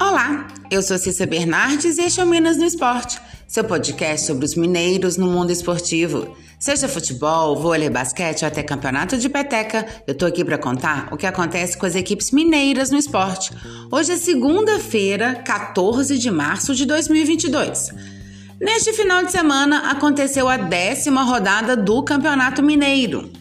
Olá, eu sou Cissa Bernardes e este é o Minas no Esporte, seu podcast sobre os mineiros no mundo esportivo. Seja futebol, vôlei, basquete ou até campeonato de peteca, eu tô aqui para contar o que acontece com as equipes mineiras no esporte. Hoje é segunda-feira, 14 de março de 2022. Neste final de semana aconteceu a décima rodada do Campeonato Mineiro.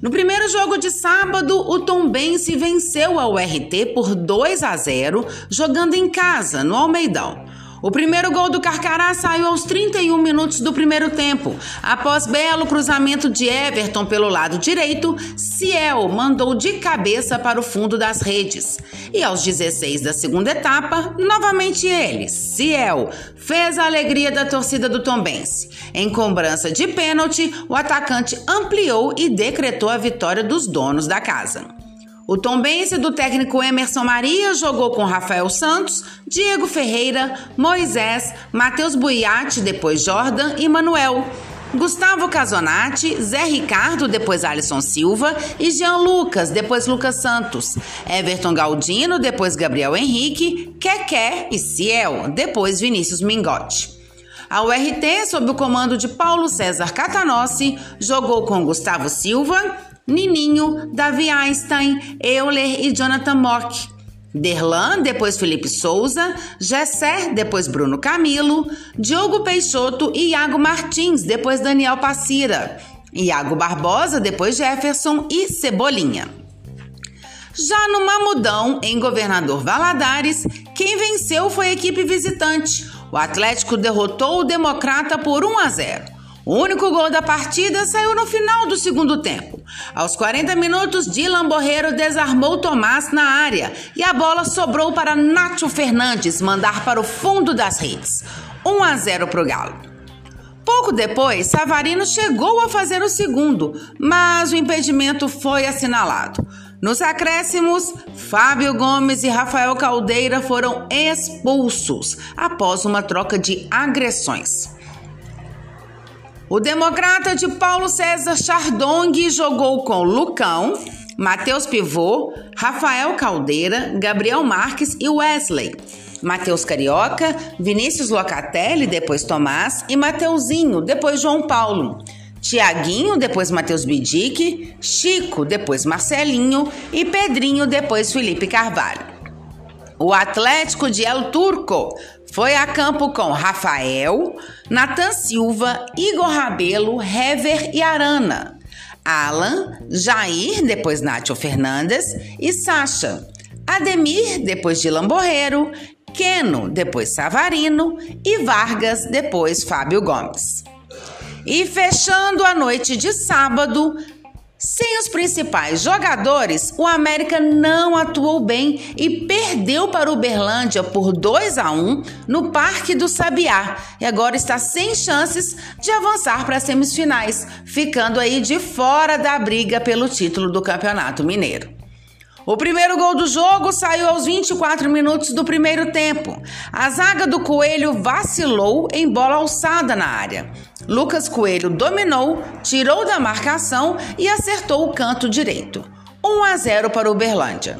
No primeiro jogo de sábado, o Tombense venceu a URT por 2 a 0, jogando em casa, no Almeidão. O primeiro gol do Carcará saiu aos 31 minutos do primeiro tempo. Após belo cruzamento de Everton pelo lado direito, Ciel mandou de cabeça para o fundo das redes. E aos 16 da segunda etapa, novamente ele, Ciel, fez a alegria da torcida do Tombense. Em cobrança de pênalti, o atacante ampliou e decretou a vitória dos donos da casa. O tombense do técnico Emerson Maria jogou com Rafael Santos, Diego Ferreira, Moisés, Matheus Buiati, depois Jordan e Manuel. Gustavo Casonati, Zé Ricardo, depois Alisson Silva e Jean Lucas, depois Lucas Santos. Everton Galdino, depois Gabriel Henrique, Keké e Ciel, depois Vinícius Mingotti. A URT, sob o comando de Paulo César Catanossi, jogou com Gustavo Silva, Nininho, Davi Einstein, Euler e Jonathan Mock. Derlan, depois Felipe Souza, Gessé, depois Bruno Camilo, Diogo Peixoto e Iago Martins, depois Daniel Passira, Iago Barbosa, depois Jefferson e Cebolinha. Já no Mamudão, em Governador Valadares, quem venceu foi a equipe visitante. O Atlético derrotou o Democrata por 1 a 0. O único gol da partida saiu no final do segundo tempo. Aos 40 minutos, Dylan Borreiro desarmou Tomás na área e a bola sobrou para Nacho Fernandes mandar para o fundo das redes. 1 a 0 para o Galo. Pouco depois, Savarino chegou a fazer o segundo, mas o impedimento foi assinalado. Nos acréscimos, Fábio Gomes e Rafael Caldeira foram expulsos após uma troca de agressões. O democrata de Paulo César Chardong jogou com Lucão, Matheus Pivô, Rafael Caldeira, Gabriel Marques e Wesley. Matheus Carioca, Vinícius Locatelli, depois Tomás e Mateuzinho, depois João Paulo. Tiaguinho, depois Matheus Bidic, Chico, depois Marcelinho e Pedrinho, depois Felipe Carvalho. O Atlético de El Turco foi a campo com Rafael, Natan Silva, Igor Rabelo, Hever e Arana. Alan, Jair, depois Nátio Fernandes e Sacha. Ademir, depois de Lamborreiro, Keno, depois Savarino e Vargas, depois Fábio Gomes. E fechando a noite de sábado, sem os principais jogadores, o América não atuou bem e perdeu para o Uberlândia por 2 a 1 no Parque do Sabiá e agora está sem chances de avançar para as semifinais, ficando aí de fora da briga pelo título do Campeonato Mineiro. O primeiro gol do jogo saiu aos 24 minutos do primeiro tempo. A zaga do Coelho vacilou em bola alçada na área. Lucas Coelho dominou, tirou da marcação e acertou o canto direito. 1 a 0 para o Uberlândia.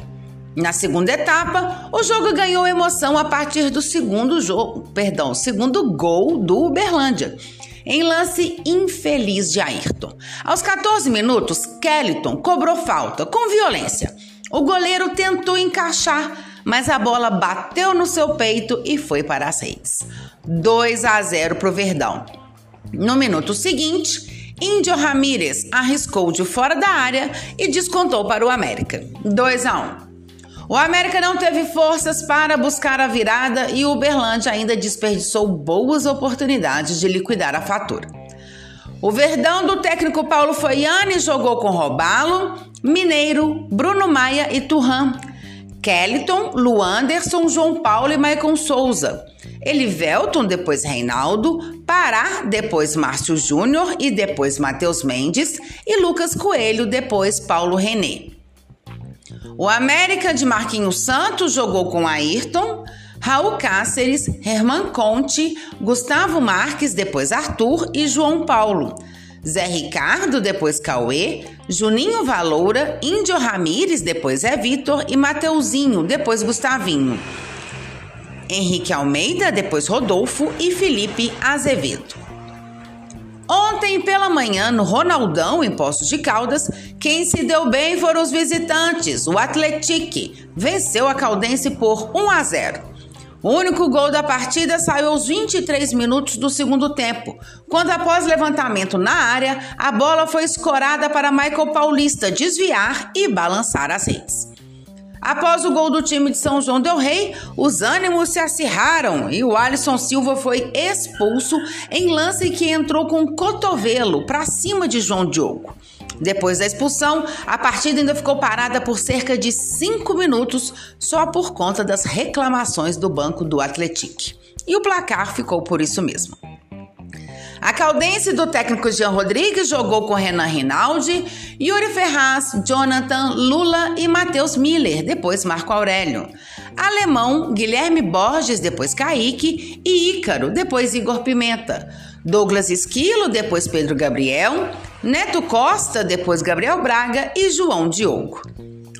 Na segunda etapa, o jogo ganhou emoção a partir do segundo jogo, perdão, segundo gol do Uberlândia em lance infeliz de Ayrton. Aos 14 minutos, Kellyton cobrou falta com violência. O goleiro tentou encaixar, mas a bola bateu no seu peito e foi para as redes. 2 a 0 para o Verdão. No minuto seguinte, Índio Ramírez arriscou de fora da área e descontou para o América. 2 a 1. O América não teve forças para buscar a virada e o Uberlândia ainda desperdiçou boas oportunidades de liquidar a fatura. O Verdão do técnico Paulo Foiane jogou com Robalo, Mineiro, Bruno Maia e Turhan, Kellyton, Luanderson, João Paulo e Maicon Souza. Elivelton, depois Reinaldo, Pará, depois Márcio Júnior e depois Matheus Mendes e Lucas Coelho, depois Paulo René. O América de Marquinhos Santos jogou com Ayrton, Raul Cáceres, Herman Conte, Gustavo Marques, depois Arthur e João Paulo. Zé Ricardo, depois Cauê, Juninho Valoura, Índio Ramires, depois é Vitor e Mateuzinho, depois Gustavinho. Henrique Almeida, depois Rodolfo e Felipe Azevedo. Ontem pela manhã, no Ronaldão, em Poços de Caldas, quem se deu bem foram os visitantes. O Atletique venceu a Caldense por 1 a 0. O único gol da partida saiu aos 23 minutos do segundo tempo, quando após levantamento na área, a bola foi escorada para Michael Paulista desviar e balançar as redes. Após o gol do time de São João del Rei, os ânimos se acirraram e o Alisson Silva foi expulso em lance que entrou com cotovelo para cima de João Diogo. Depois da expulsão, a partida ainda ficou parada por cerca de cinco minutos só por conta das reclamações do banco do Atlético. E o placar ficou por isso mesmo. A caldense do técnico Jean Rodrigues jogou com Renan Rinaldi, Yuri Ferraz, Jonathan, Lula e Matheus Miller, depois Marco Aurélio. Alemão, Guilherme Borges, depois Kaique e Ícaro, depois Igor Pimenta. Douglas Esquilo, depois Pedro Gabriel, Neto Costa, depois Gabriel Braga e João Diogo.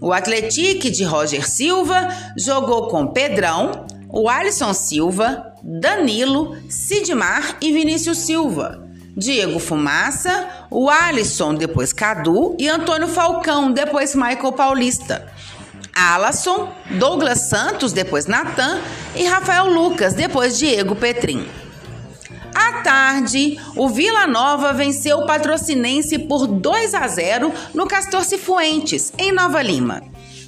O Atletique de Roger Silva jogou com Pedrão, o Alisson Silva, Danilo, Sidmar e Vinícius Silva. Diego Fumaça, o Alisson, depois Cadu e Antônio Falcão, depois Michael Paulista. Alasson, Douglas Santos, depois Natan e Rafael Lucas, depois Diego Petrin. À tarde, o Vila Nova venceu o Patrocinense por 2 a 0 no Castor Cifuentes, em Nova Lima.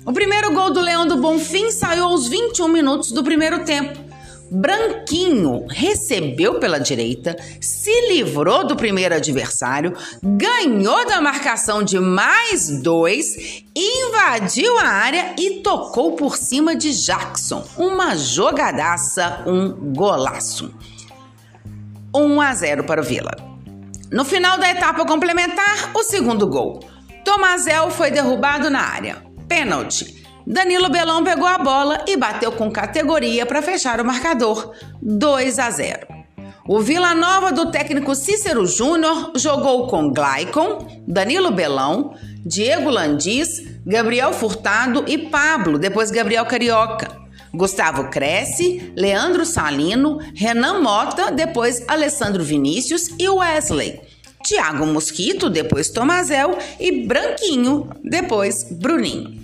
O primeiro gol do Leão do Bonfim saiu aos 21 minutos do primeiro tempo. Branquinho recebeu pela direita, se livrou do primeiro adversário, ganhou da marcação de mais dois, invadiu a área e tocou por cima de Jackson. Uma jogadaça, um golaço. 1 a 0 para o Vila. No final da etapa complementar, o segundo gol. Tomazel foi derrubado na área pênalti. Danilo Belão pegou a bola e bateu com categoria para fechar o marcador, 2 a 0. O Vila Nova do técnico Cícero Júnior jogou com Glaicon, Danilo Belão, Diego Landis, Gabriel Furtado e Pablo, depois Gabriel Carioca. Gustavo Cresce, Leandro Salino, Renan Mota, depois Alessandro Vinícius e Wesley. Tiago Mosquito, depois Tomazel e Branquinho, depois Bruninho.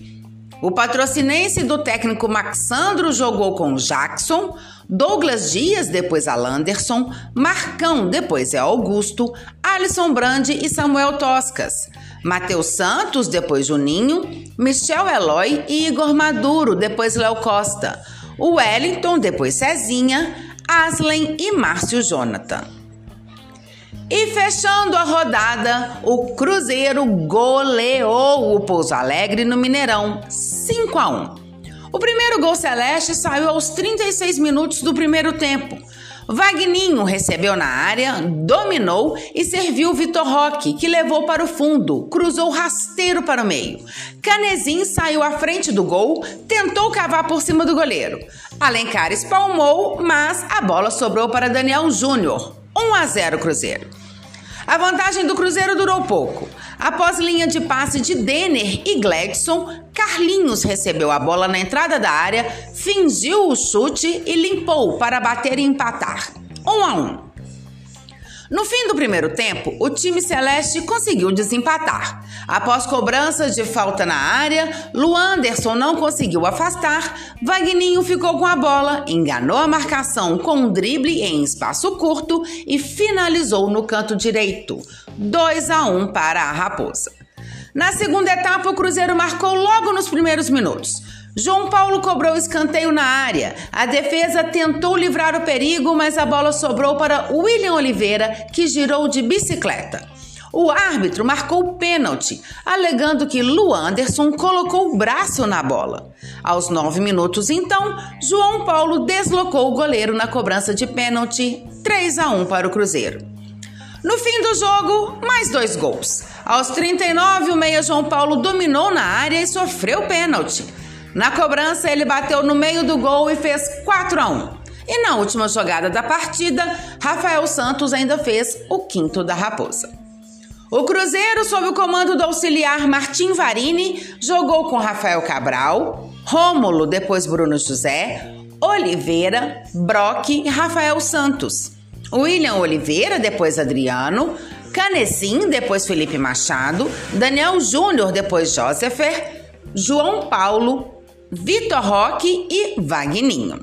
O patrocinense do técnico Maxandro jogou com Jackson, Douglas Dias, depois Alanderson, Marcão, depois é Augusto, Alisson Brandi e Samuel Toscas, Matheus Santos, depois Juninho, Michel Eloy e Igor Maduro, depois Léo Costa, Wellington, depois Cezinha, Aslen e Márcio Jonathan. E fechando a rodada, o Cruzeiro goleou o Pouso Alegre no Mineirão, 5 a 1. O primeiro gol celeste saiu aos 36 minutos do primeiro tempo. Vagninho recebeu na área, dominou e serviu Vitor Roque, que levou para o fundo, cruzou rasteiro para o meio. Canezin saiu à frente do gol, tentou cavar por cima do goleiro. Alencar espalmou, mas a bola sobrou para Daniel Júnior. 1 a 0 Cruzeiro. A vantagem do Cruzeiro durou pouco. Após linha de passe de Denner e Gladson, Carlinhos recebeu a bola na entrada da área, fingiu o chute e limpou para bater e empatar. 1 um a 1. No fim do primeiro tempo, o time celeste conseguiu desempatar. Após cobrança de falta na área, Luanderson não conseguiu afastar, Vagninho ficou com a bola, enganou a marcação com um drible em espaço curto e finalizou no canto direito. 2 a 1 para a Raposa. Na segunda etapa, o Cruzeiro marcou logo nos primeiros minutos. João Paulo cobrou escanteio na área. A defesa tentou livrar o perigo, mas a bola sobrou para William Oliveira, que girou de bicicleta. O árbitro marcou o pênalti, alegando que Lu Anderson colocou o braço na bola. Aos nove minutos, então, João Paulo deslocou o goleiro na cobrança de pênalti, 3 a 1 para o Cruzeiro. No fim do jogo, mais dois gols. Aos 39, o meia João Paulo dominou na área e sofreu pênalti. Na cobrança, ele bateu no meio do gol e fez 4 a 1. E na última jogada da partida, Rafael Santos ainda fez o quinto da Raposa. O Cruzeiro, sob o comando do auxiliar Martim Varini, jogou com Rafael Cabral, Rômulo, depois Bruno José, Oliveira, Brock e Rafael Santos. William Oliveira, depois Adriano, Canecim, depois Felipe Machado, Daniel Júnior, depois Jósefer, João Paulo, Vitor Roque e Vagninho.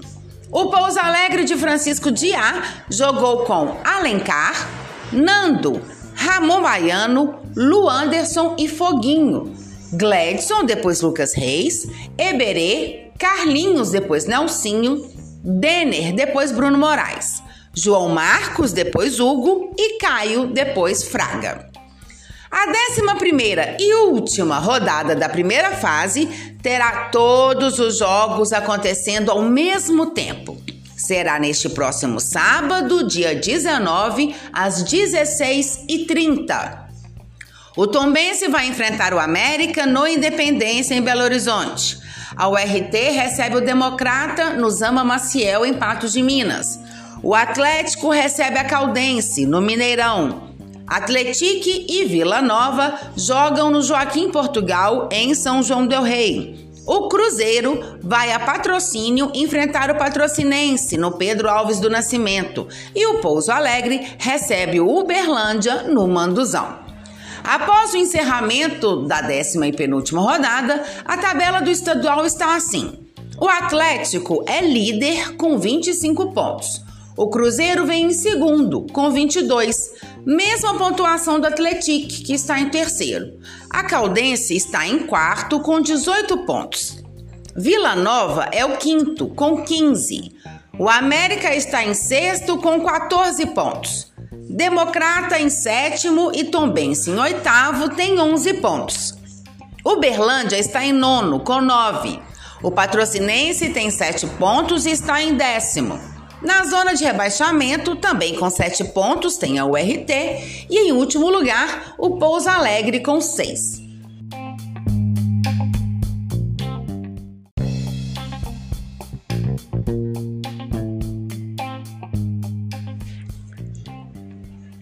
O Pouso Alegre de Francisco Diá jogou com Alencar, Nando, Ramon Baiano, Luanderson e Foguinho. Gledson, depois Lucas Reis, Eberê, Carlinhos, depois Nelsinho, Denner, depois Bruno Moraes, João Marcos, depois Hugo e Caio, depois Fraga. A décima primeira e última rodada da primeira fase terá todos os jogos acontecendo ao mesmo tempo será neste próximo sábado, dia 19, às 16h30. O Tombense vai enfrentar o América no Independência, em Belo Horizonte. A URT recebe o Democrata no Zama Maciel, em Patos de Minas. O Atlético recebe a Caldense, no Mineirão. Atletique e Vila Nova jogam no Joaquim Portugal, em São João del Rei. O Cruzeiro vai a patrocínio enfrentar o Patrocinense no Pedro Alves do Nascimento e o Pouso Alegre recebe o Uberlândia no Manduzão. Após o encerramento da décima e penúltima rodada, a tabela do estadual está assim: o Atlético é líder com 25 pontos. O Cruzeiro vem em segundo, com 22, mesma pontuação do Atlético, que está em terceiro. A Caldense está em quarto, com 18 pontos. Vila Nova é o quinto, com 15. O América está em sexto, com 14 pontos. Democrata em sétimo e Tombense em oitavo tem 11 pontos. Uberlândia está em nono, com 9. O Patrocinense tem 7 pontos e está em décimo. Na zona de rebaixamento, também com 7 pontos, tem a URT e em último lugar, o Pouso Alegre com 6.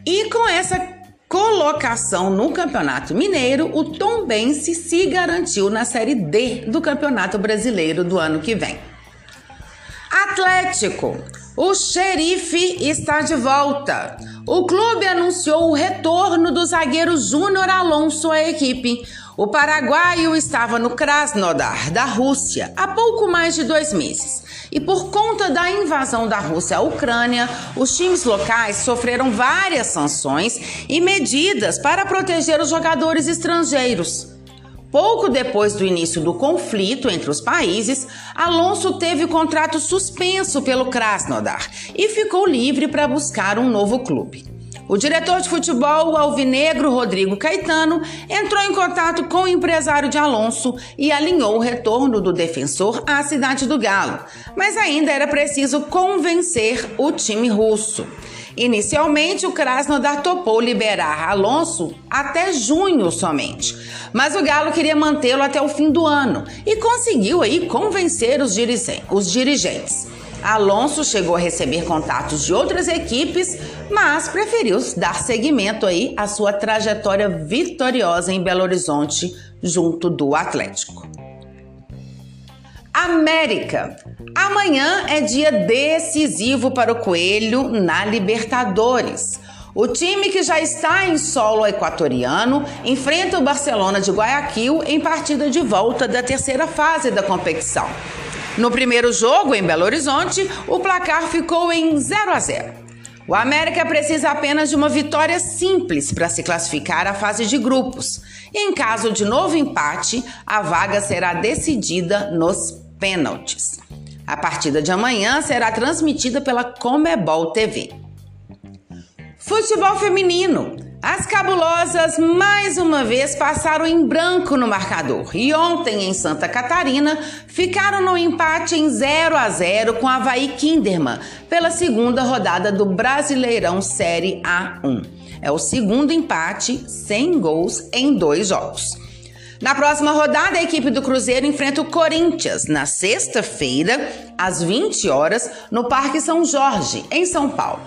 E com essa colocação no Campeonato Mineiro, o Tombense se garantiu na Série D do Campeonato Brasileiro do ano que vem. Atlético. O xerife está de volta. O clube anunciou o retorno do zagueiro Júnior Alonso à equipe. O paraguaio estava no Krasnodar, da Rússia, há pouco mais de dois meses. E por conta da invasão da Rússia à Ucrânia, os times locais sofreram várias sanções e medidas para proteger os jogadores estrangeiros. Pouco depois do início do conflito entre os países, Alonso teve o contrato suspenso pelo Krasnodar e ficou livre para buscar um novo clube. O diretor de futebol, o alvinegro Rodrigo Caetano, entrou em contato com o empresário de Alonso e alinhou o retorno do defensor à cidade do Galo, mas ainda era preciso convencer o time russo. Inicialmente, o Krasnodar topou liberar Alonso até junho somente, mas o Galo queria mantê-lo até o fim do ano e conseguiu aí convencer os dirigentes. Alonso chegou a receber contatos de outras equipes, mas preferiu dar seguimento aí à sua trajetória vitoriosa em Belo Horizonte junto do Atlético. América. Amanhã é dia decisivo para o Coelho na Libertadores. O time que já está em solo equatoriano enfrenta o Barcelona de Guayaquil em partida de volta da terceira fase da competição. No primeiro jogo, em Belo Horizonte, o placar ficou em 0 a 0. O América precisa apenas de uma vitória simples para se classificar à fase de grupos. E em caso de novo empate, a vaga será decidida nos pênaltis. A partida de amanhã será transmitida pela Comebol TV. Futebol feminino. As cabulosas mais uma vez passaram em branco no marcador e ontem em Santa Catarina ficaram no empate em 0 a 0 com a Havaí Kinderman pela segunda rodada do Brasileirão Série A1. É o segundo empate sem gols em dois jogos. Na próxima rodada, a equipe do Cruzeiro enfrenta o Corinthians na sexta-feira, às 20 horas, no Parque São Jorge, em São Paulo.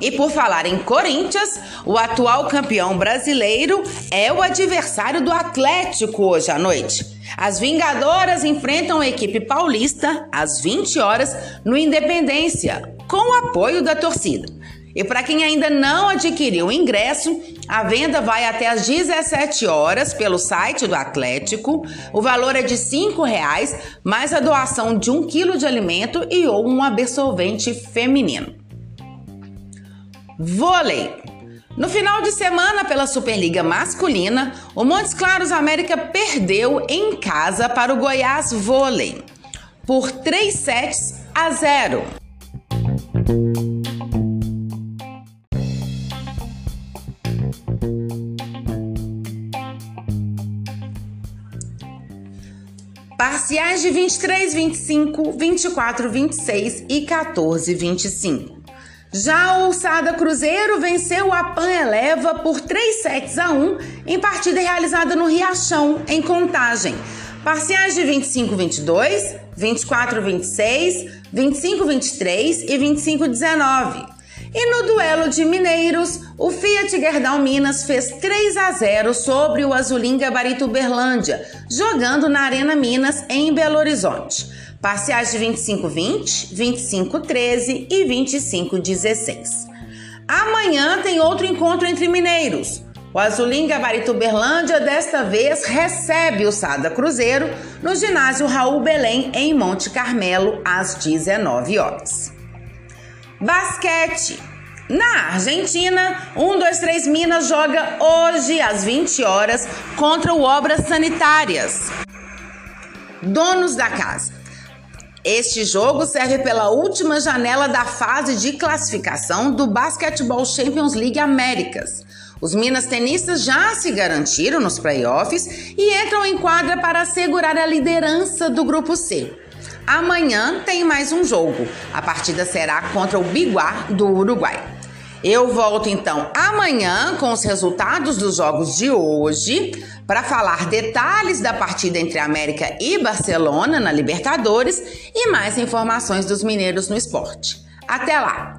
E por falar em Corinthians, o atual campeão brasileiro é o adversário do Atlético hoje à noite. As Vingadoras enfrentam a equipe paulista às 20 horas no Independência, com o apoio da torcida. E para quem ainda não adquiriu o ingresso, a venda vai até às 17 horas pelo site do Atlético. O valor é de R$ reais, mais a doação de um quilo de alimento e ou um absolvente feminino. Vôlei. No final de semana, pela Superliga Masculina, o Montes Claros América perdeu em casa para o Goiás Vôlei por 3 sets a 0. Parciais de 23, 25, 24, 26 e 14, 25. Já o Sada Cruzeiro venceu a Pan Eleva por 3 sets a 1 em partida realizada no Riachão, em Contagem. Parciais de 25-22, 24-26, 25-23 e 25-19. E no duelo de mineiros, o Fiat Gerdau Minas fez 3 a 0 sobre o Azulim Gabarito Berlândia, jogando na Arena Minas em Belo Horizonte. Parciais de 25-20, 25-13 e 25-16. Amanhã tem outro encontro entre mineiros. O Azulim Gabarito Berlândia desta vez recebe o Sada Cruzeiro no ginásio Raul Belém em Monte Carmelo às 19 horas. Basquete. Na Argentina, 1, 2, 3 Minas joga hoje às 20 horas contra o Obras Sanitárias. Donos da casa. Este jogo serve pela última janela da fase de classificação do Basketball Champions League Américas. Os Minas tenistas já se garantiram nos playoffs e entram em quadra para assegurar a liderança do grupo C. Amanhã tem mais um jogo. A partida será contra o Biguá do Uruguai. Eu volto então amanhã com os resultados dos jogos de hoje para falar detalhes da partida entre América e Barcelona na Libertadores e mais informações dos mineiros no esporte. Até lá!